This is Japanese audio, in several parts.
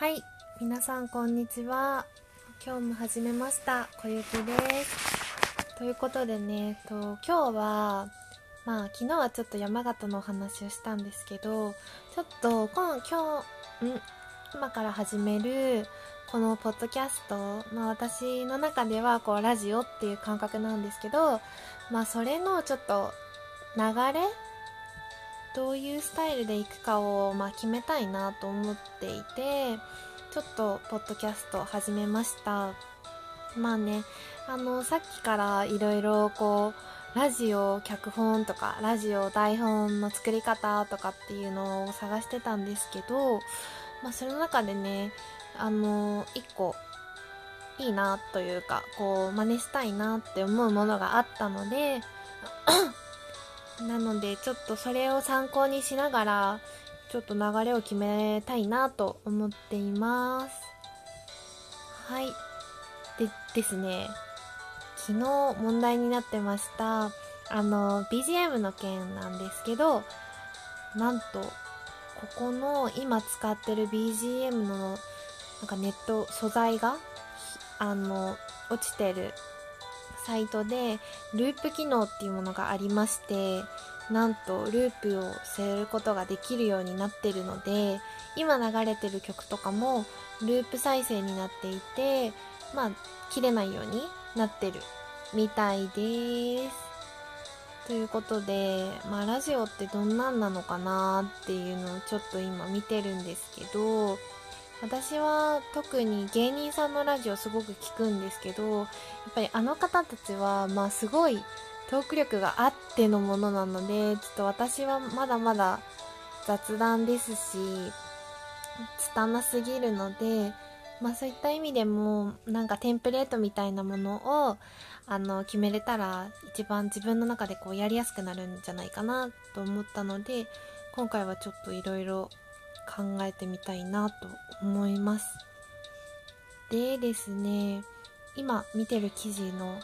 はい、皆さんこんにちは。今日も始めました。小雪です。ということでね、と今日は、まあ昨日はちょっと山形のお話をしたんですけど、ちょっと今今日、ん？今から始めるこのポッドキャスト、まあ私の中ではこうラジオっていう感覚なんですけど、まあそれのちょっと流れどういうスタイルでいくかを、まあ、決めたいなと思っていてちょっとポッドキャスト始めました。まあねあのさっきからいろいろこうラジオ脚本とかラジオ台本の作り方とかっていうのを探してたんですけど、まあ、その中でねあの一個いいなというかこう真似したいなって思うものがあったのでなのでちょっとそれを参考にしながらちょっと流れを決めたいなと思っています。はい。でですね。昨日問題になってましたあの BGM の件なんですけどなんとここの今使ってる BGM のなんかネット素材があの落ちてるサイトでループ機能っていうものがありましてなんとループをすることができるようになってるので今流れてる曲とかもループ再生になっていてまあ切れないようになってるみたいです。ということでまあラジオってどんなんなのかなっていうのをちょっと今見てるんですけど私は特に芸人さんのラジオすごく聞くんですけどやっぱりあの方たちはまあすごいトーク力があってのものなのでちょっと私はまだまだ雑談ですし拙すぎるのでまあそういった意味でもなんかテンプレートみたいなものをあの決めれたら一番自分の中でこうやりやすくなるんじゃないかなと思ったので今回はちょっといろいろ考えてみたいなと思います。でですね今見てる記事の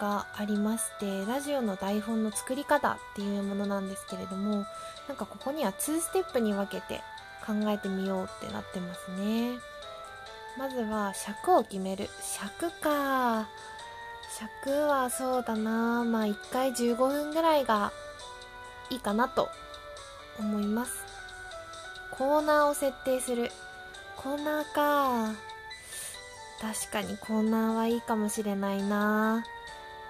がありましてラジオの台本の作り方っていうものなんですけれどもなんかここには2ステップに分けて考えてみようってなってますね。まずは尺を決める。尺か。尺はそうだな。まあ1回15分ぐらいがいいかなと思います。コーナーを設定する。コーナーか。確かにコーナーはいいかもしれないな。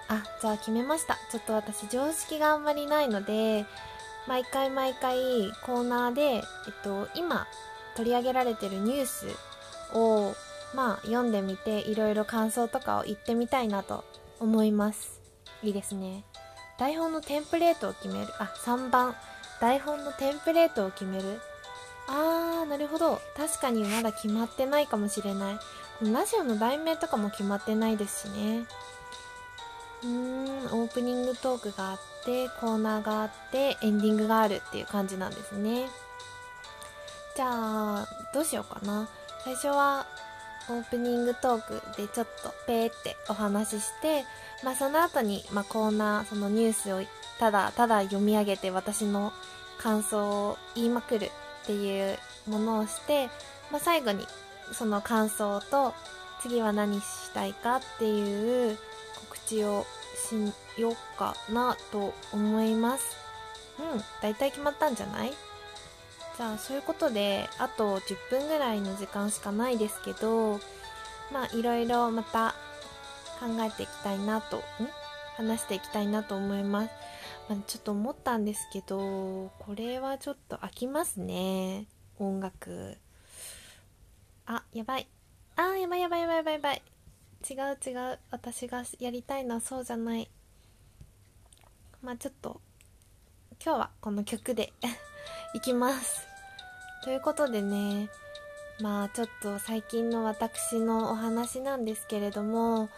あじゃあ決めました。ちょっと私常識があんまりないので毎回毎回コーナーで、えっと、今取り上げられてるニュースをまあ読んでみていろいろ感想とかを言ってみたいなと思います。いいですね。台本のテンプレートを決める。あ3番。台本のテンプレートを決める。あーなるほど。確かにまだ決まってないかもしれない。ラジオの題名とかも決まってないですしね。うーんオープニングトークがあってコーナーがあってエンディングがあるっていう感じなんですね。じゃあどうしようかな。最初はオープニングトークでちょっとペーってお話しして、まあ、その後に、まあ、コーナーそのニュースをただただ読み上げて私の感想を言いまくるっていうものをして、まあ、最後にその感想と次は何したいかっていう告知をしようかなと思います。うん大体決まったんじゃない？じゃあそういうことであと10分ぐらいの時間しかないですけどまあいろいろまた考えていきたいなとん？話していきたいなと思います、あ、ちょっと思ったんですけどこれはちょっと飽きますね。音楽。あやばい。あやばいやばいやばいやばいやばい。違う違う。私がやりたいのはそうじゃない。まあちょっと今日はこの曲で いきます。ということでねまあちょっと最近の私のお話なんですけれども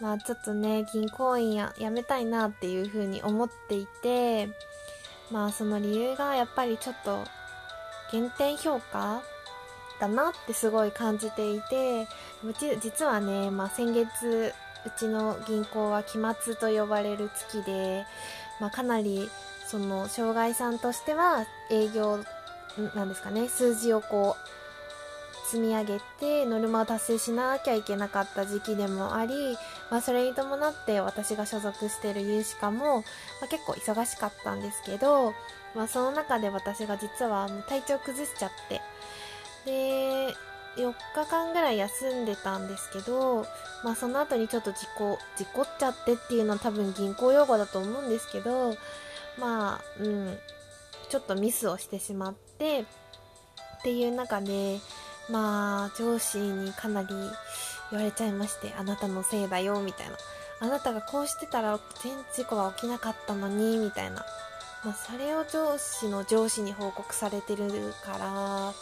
まあちょっとね銀行員ややめたいなっていうふうに思っていてまあその理由がやっぱりちょっと減点評価だなってすごい感じていて実はね、まあ、先月うちの銀行は期末と呼ばれる月で、まあ、かなりその障害さんとしては営業なんですかね数字をこう積み上げてノルマを達成しなきゃいけなかった時期でもあり、まあ、それに伴って私が所属している有志課も、まあ、結構忙しかったんですけど、まあ、その中で私が実は体調崩しちゃってで4日間ぐらい休んでたんですけど、まあ、その後にちょっと事故事故っちゃってっていうのは多分銀行用語だと思うんですけどまあうんちょっとミスをしてしまってっていう中でまあ上司にかなり言われちゃいましてあなたのせいだよみたいな。あなたがこうしてたら全事故は起きなかったのにみたいな、まあ、それを上司の上司に報告されてるから、ま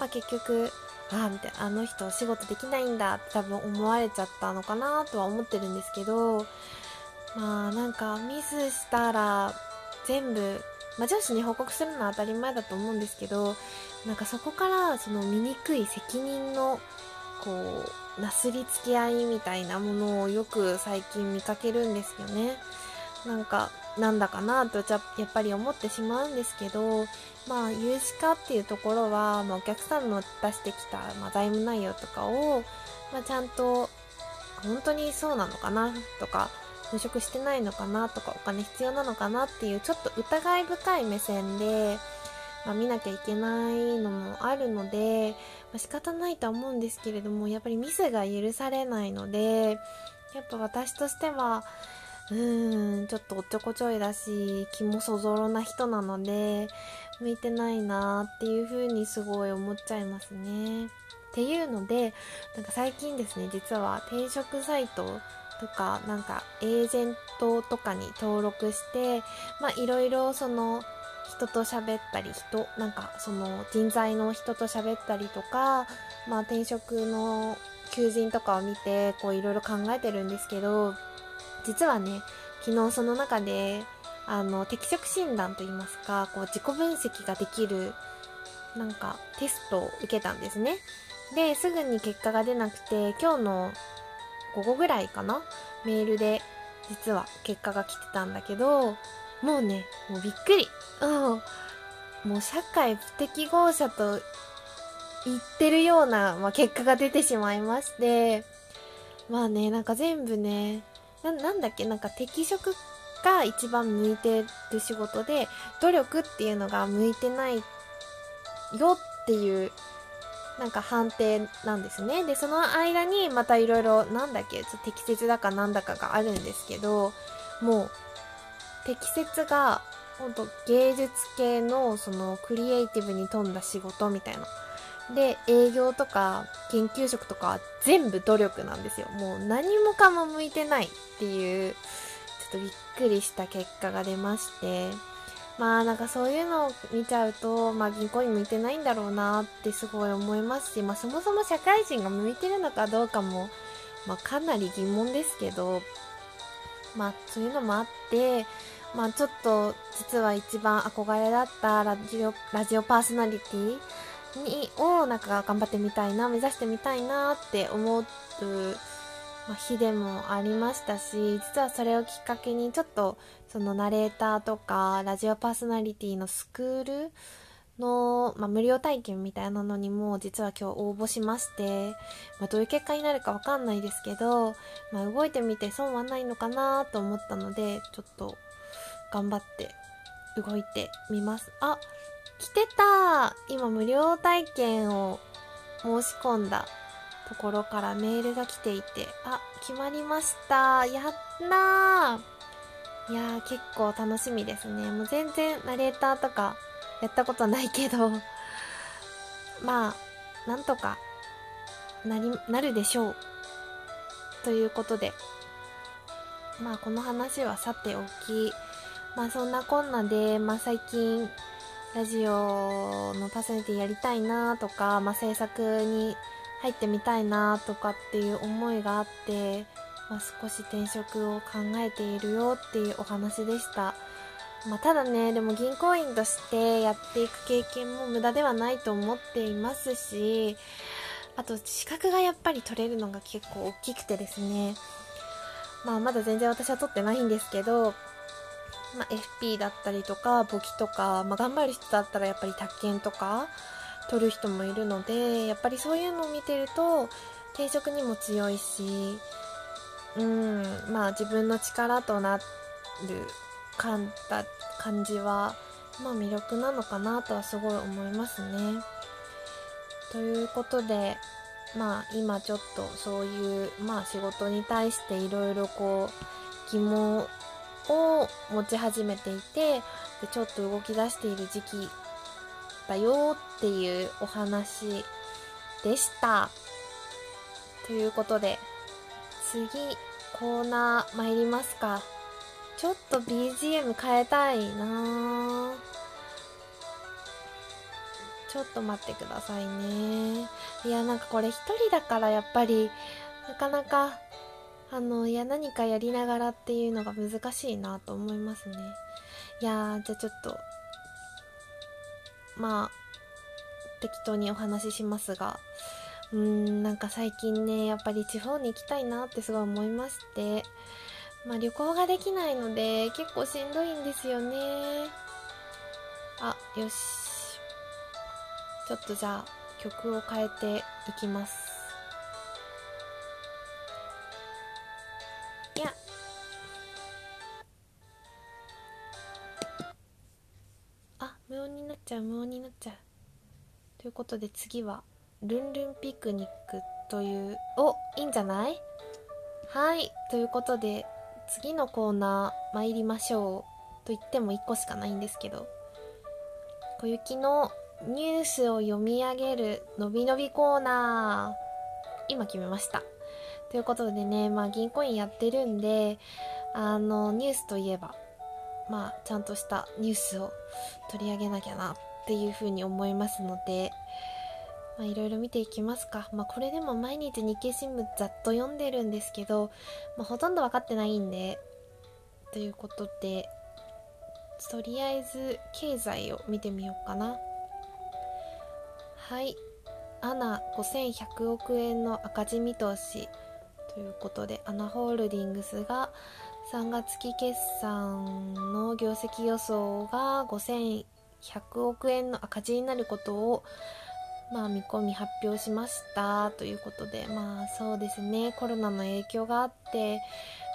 あ、結局ああみたいな。あの人仕事できないんだって多分思われちゃったのかなとは思ってるんですけどまあなんかミスしたら全部まあ、上司に報告するのは当たり前だと思うんですけどなんかそこからその醜い責任のこうなすりつけ合いみたいなものをよく最近見かけるんですよね。なんかなんだかなとやっぱり思ってしまうんですけどまあ有資化っていうところは、まあ、お客さんの出してきた、まあ、財務内容とかを、まあ、ちゃんと本当にそうなのかなとか就職してないのかなとかお金必要なのかなっていうちょっと疑い深い目線で、まあ、見なきゃいけないのもあるので、まあ、仕方ないとは思うんですけれどもやっぱりミスが許されないのでやっぱ私としてはうーんちょっとおっちょこちょいだし気もそぞろな人なので向いてないなっていう風にすごい思っちゃいますね。っていうのでなんか最近ですね実は転職サイトとかなんかエージェントとかに登録してまあいろいろその人と喋ったり人なんかその人材の人と喋ったりとかまあ転職の求人とかを見てこういろいろ考えてるんですけど実はね昨日その中であの適職診断といいますかこう自己分析ができるなんかテストを受けたんですね。ですぐに結果が出なくて今日の午後ぐらいかなメールで実は結果が来てたんだけどもうねもうびっくり。うんもう社会不適合者と言ってるような、まあ、結果が出てしまいましてまあねなんか全部ねなんだっけなんか適職が一番向いてる仕事で努力っていうのが向いてないよっていうなんか判定なんですね。で、その間にまたいろいろ、なんだっけ、適切だかなんだかがあるんですけど、もう、適切が、ほんと芸術系のそのクリエイティブに富んだ仕事みたいな。で、営業とか研究職とか全部努力なんですよ。もう何もかも向いてないっていう、ちょっとびっくりした結果が出まして、まあなんかそういうのを見ちゃうと、まあ銀行に向いてないんだろうなってすごい思いますし、まあそもそも社会人が向いてるのかどうかも、まあかなり疑問ですけど、まあそういうのもあって、まあちょっと実は一番憧れだったラジオ、ラジオパーソナリティに、をなんか頑張ってみたいな、目指してみたいなって思う日でもありましたし実はそれをきっかけにちょっとそのナレーターとかラジオパーソナリティのスクールの、まあ、無料体験みたいなのにも実は今日応募しまして、まあ、どういう結果になるかわかんないですけど、まあ、動いてみて損はないのかなと思ったのでちょっと頑張って動いてみます。あ来てた。今無料体験を申し込んだところからメールが来ていて、あ、決まりました。やったー。いやー、結構楽しみですね。もう全然ナレーターとかやったことないけど、まあ、なんとかなり、なるでしょう。ということで、まあこの話はさておき、まあそんなこんなで、まあ最近、ラジオのパーソナリティやりたいなとか、まあ制作に入ってみたいなとかっていう思いがあって、まあ、少し転職を考えているよっていうお話でした。まあ、ただね、でも銀行員としてやっていく経験も無駄ではないと思っていますし、あと資格がやっぱり取れるのが結構大きくてですね、まあまだ全然私は取ってないんですけど、まあ、FP だったりとか簿記とか、まあ、頑張る人だったらやっぱり宅建とか取る人もいるのでやっぱりそういうのを見てると定食にも強いしうんまあ自分の力となる感た感じはまあ魅力なのかなとはすごい思いますね。ということでまあ今ちょっとそういうまあ仕事に対していろいろこう疑問を持ち始めていてでちょっと動き出している時期だよっていうお話でした。ということで次コーナー参りますか。ちょっと BGM 変えたいなちょっと待ってくださいね。いや、なんかこれ一人だからやっぱり、なかなか、あの、いや、何かやりながらっていうのが難しいなと思いますね。いや、じゃあちょっと、まあ、適当にお話ししますが、うーん、なんか最近ね、やっぱり地方に行きたいなってすごい思いまして、まあ旅行ができないので結構しんどいんですよね。あ、よし。ちょっとじゃあ曲を変えていきます。なっちゃう、無音になっちゃう。ということで次は、ルンルンピクニックという、お、いいんじゃない？はい。ということで、次のコーナー参りましょう。と言っても1個しかないんですけど、小雪のニュースを読み上げるのびのびコーナー。今決めました。ということでね、まあ銀行員やってるんで、あの、ニュースといえば、まあちゃんとしたニュースを取り上げなきゃなっていうふうに思いますので、まあ、いろいろ見ていきますか。まあ、これでも毎日日経新聞ざっと読んでるんですけど、まあ、ほとんど分かってないんで、ということで、とりあえず経済を見てみようかな。はい。アナ5100億円の赤字見通しということで、アナホールディングスが3月期決算の業績予想が5100億円の赤字になることをまあ、見込み発表しましたということで、まあそうですね、コロナの影響があって、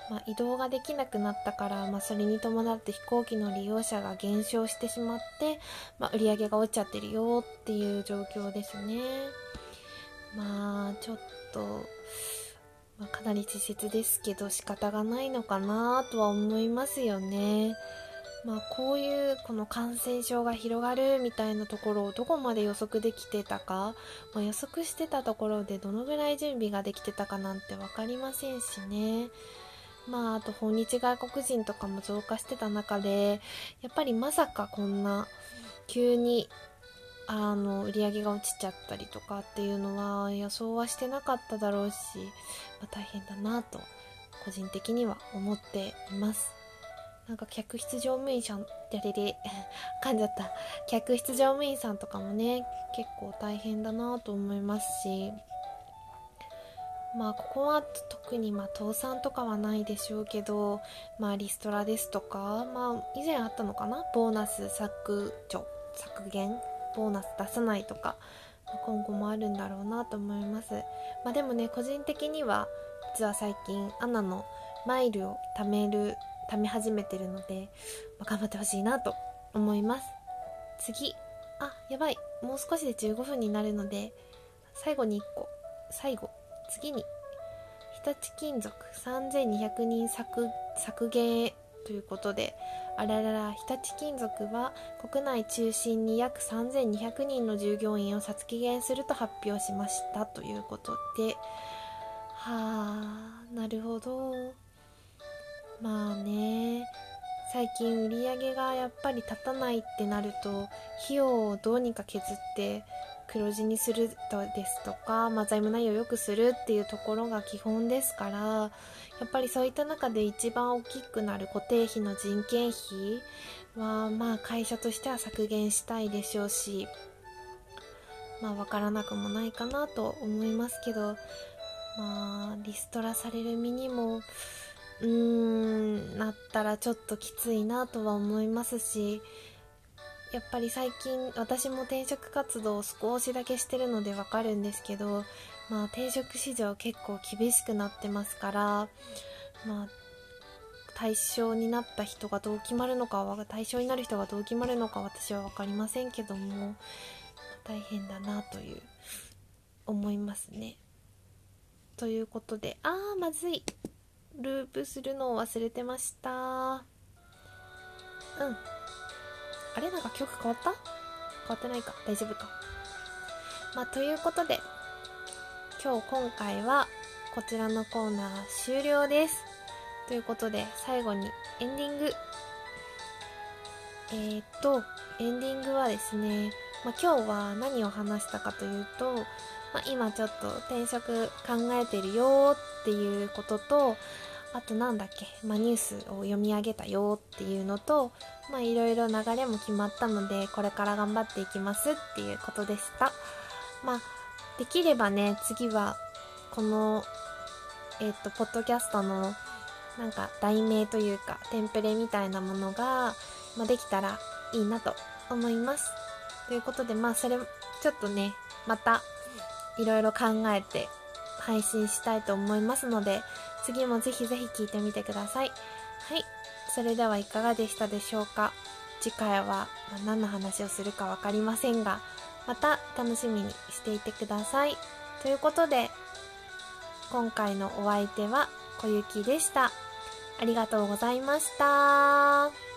まあ、移動ができなくなったから、まあ、それに伴って飛行機の利用者が減少してしまって、まあ、売り上げが落ちちゃってるよっていう状況ですね。まあ、ちょっと、まあ、かなり稚拙ですけど仕方がないのかなとは思いますよね。まあ、こういうこの感染症が広がるみたいなところをどこまで予測できてたか、まあ、予測してたところでどのぐらい準備ができてたかなんて分かりませんしね。まあ、あと訪日外国人とかも増加してた中で、やっぱりまさかこんな急にあの売り上げが落ちちゃったりとかっていうのは予想はしてなかっただろうし、まあ、大変だなと個人的には思っています。なんか客室乗務員さん、やれれ、噛んじゃった。客室乗務員さんとかもね、結構大変だなと思いますし、まあここは特にま倒産とかはないでしょうけど、まあリストラですとか、まあ以前あったのかな？ボーナス削除、削減、ボーナス出さないとか、今後もあるんだろうなと思います。まあでもね、個人的には実は最近アナのマイルを貯める貯め始めてるので、まあ、頑張ってほしいなと思います。次。あやばい。もう少しで15分になるので最後に1個。最後。次に。日立金属3200人削削減ということであららら日立金属は国内中心に約3200人の従業員を削減すると発表しましたということで。はあなるほど。まあね最近売り上げがやっぱり立たないってなると費用をどうにか削って黒字にするとですとか、まあ、財務内容を良くするっていうところが基本ですからやっぱりそういった中で一番大きくなる固定費の人件費はまあ会社としては削減したいでしょうしまあ分からなくもないかなと思いますけどまあリストラされる身にもうーんなったらちょっときついなとは思いますしやっぱり最近私も転職活動を少しだけしてるのでわかるんですけど、まあ、転職市場結構厳しくなってますから、まあ、対象になった人がどう決まるのかは対象になる人がどう決まるのか私は分かりませんけども大変だなという思いますね。ということであーまずい。ループするのを忘れてました。うん。あれ？なんか曲変わった？変わってないか。大丈夫か。まあということで今日今回はこちらのコーナー終了です。ということで最後にエンディング。えー、っとエンディングはですね、まあ、今日は何を話したかというと、まあ、今ちょっと転職考えてるよっていうこととあとなんだっけ、まあ、ニュースを読み上げたよっていうのとまあいろいろ流れも決まったのでこれから頑張っていきますっていうことでした。まあできればね次はこのえっ、とポッドキャストのなんか題名というかテンプレみたいなものが、まあ、できたらいいなと思います。ということでまあそれちょっとねまたいろいろ考えて配信したいと思いますので次もぜひぜひ聞いてみてください。はい。それではいかがでしたでしょうか？次回は何の話をするか分かりませんがまた楽しみにしていてください。ということで今回のお相手は小雪でした。ありがとうございました。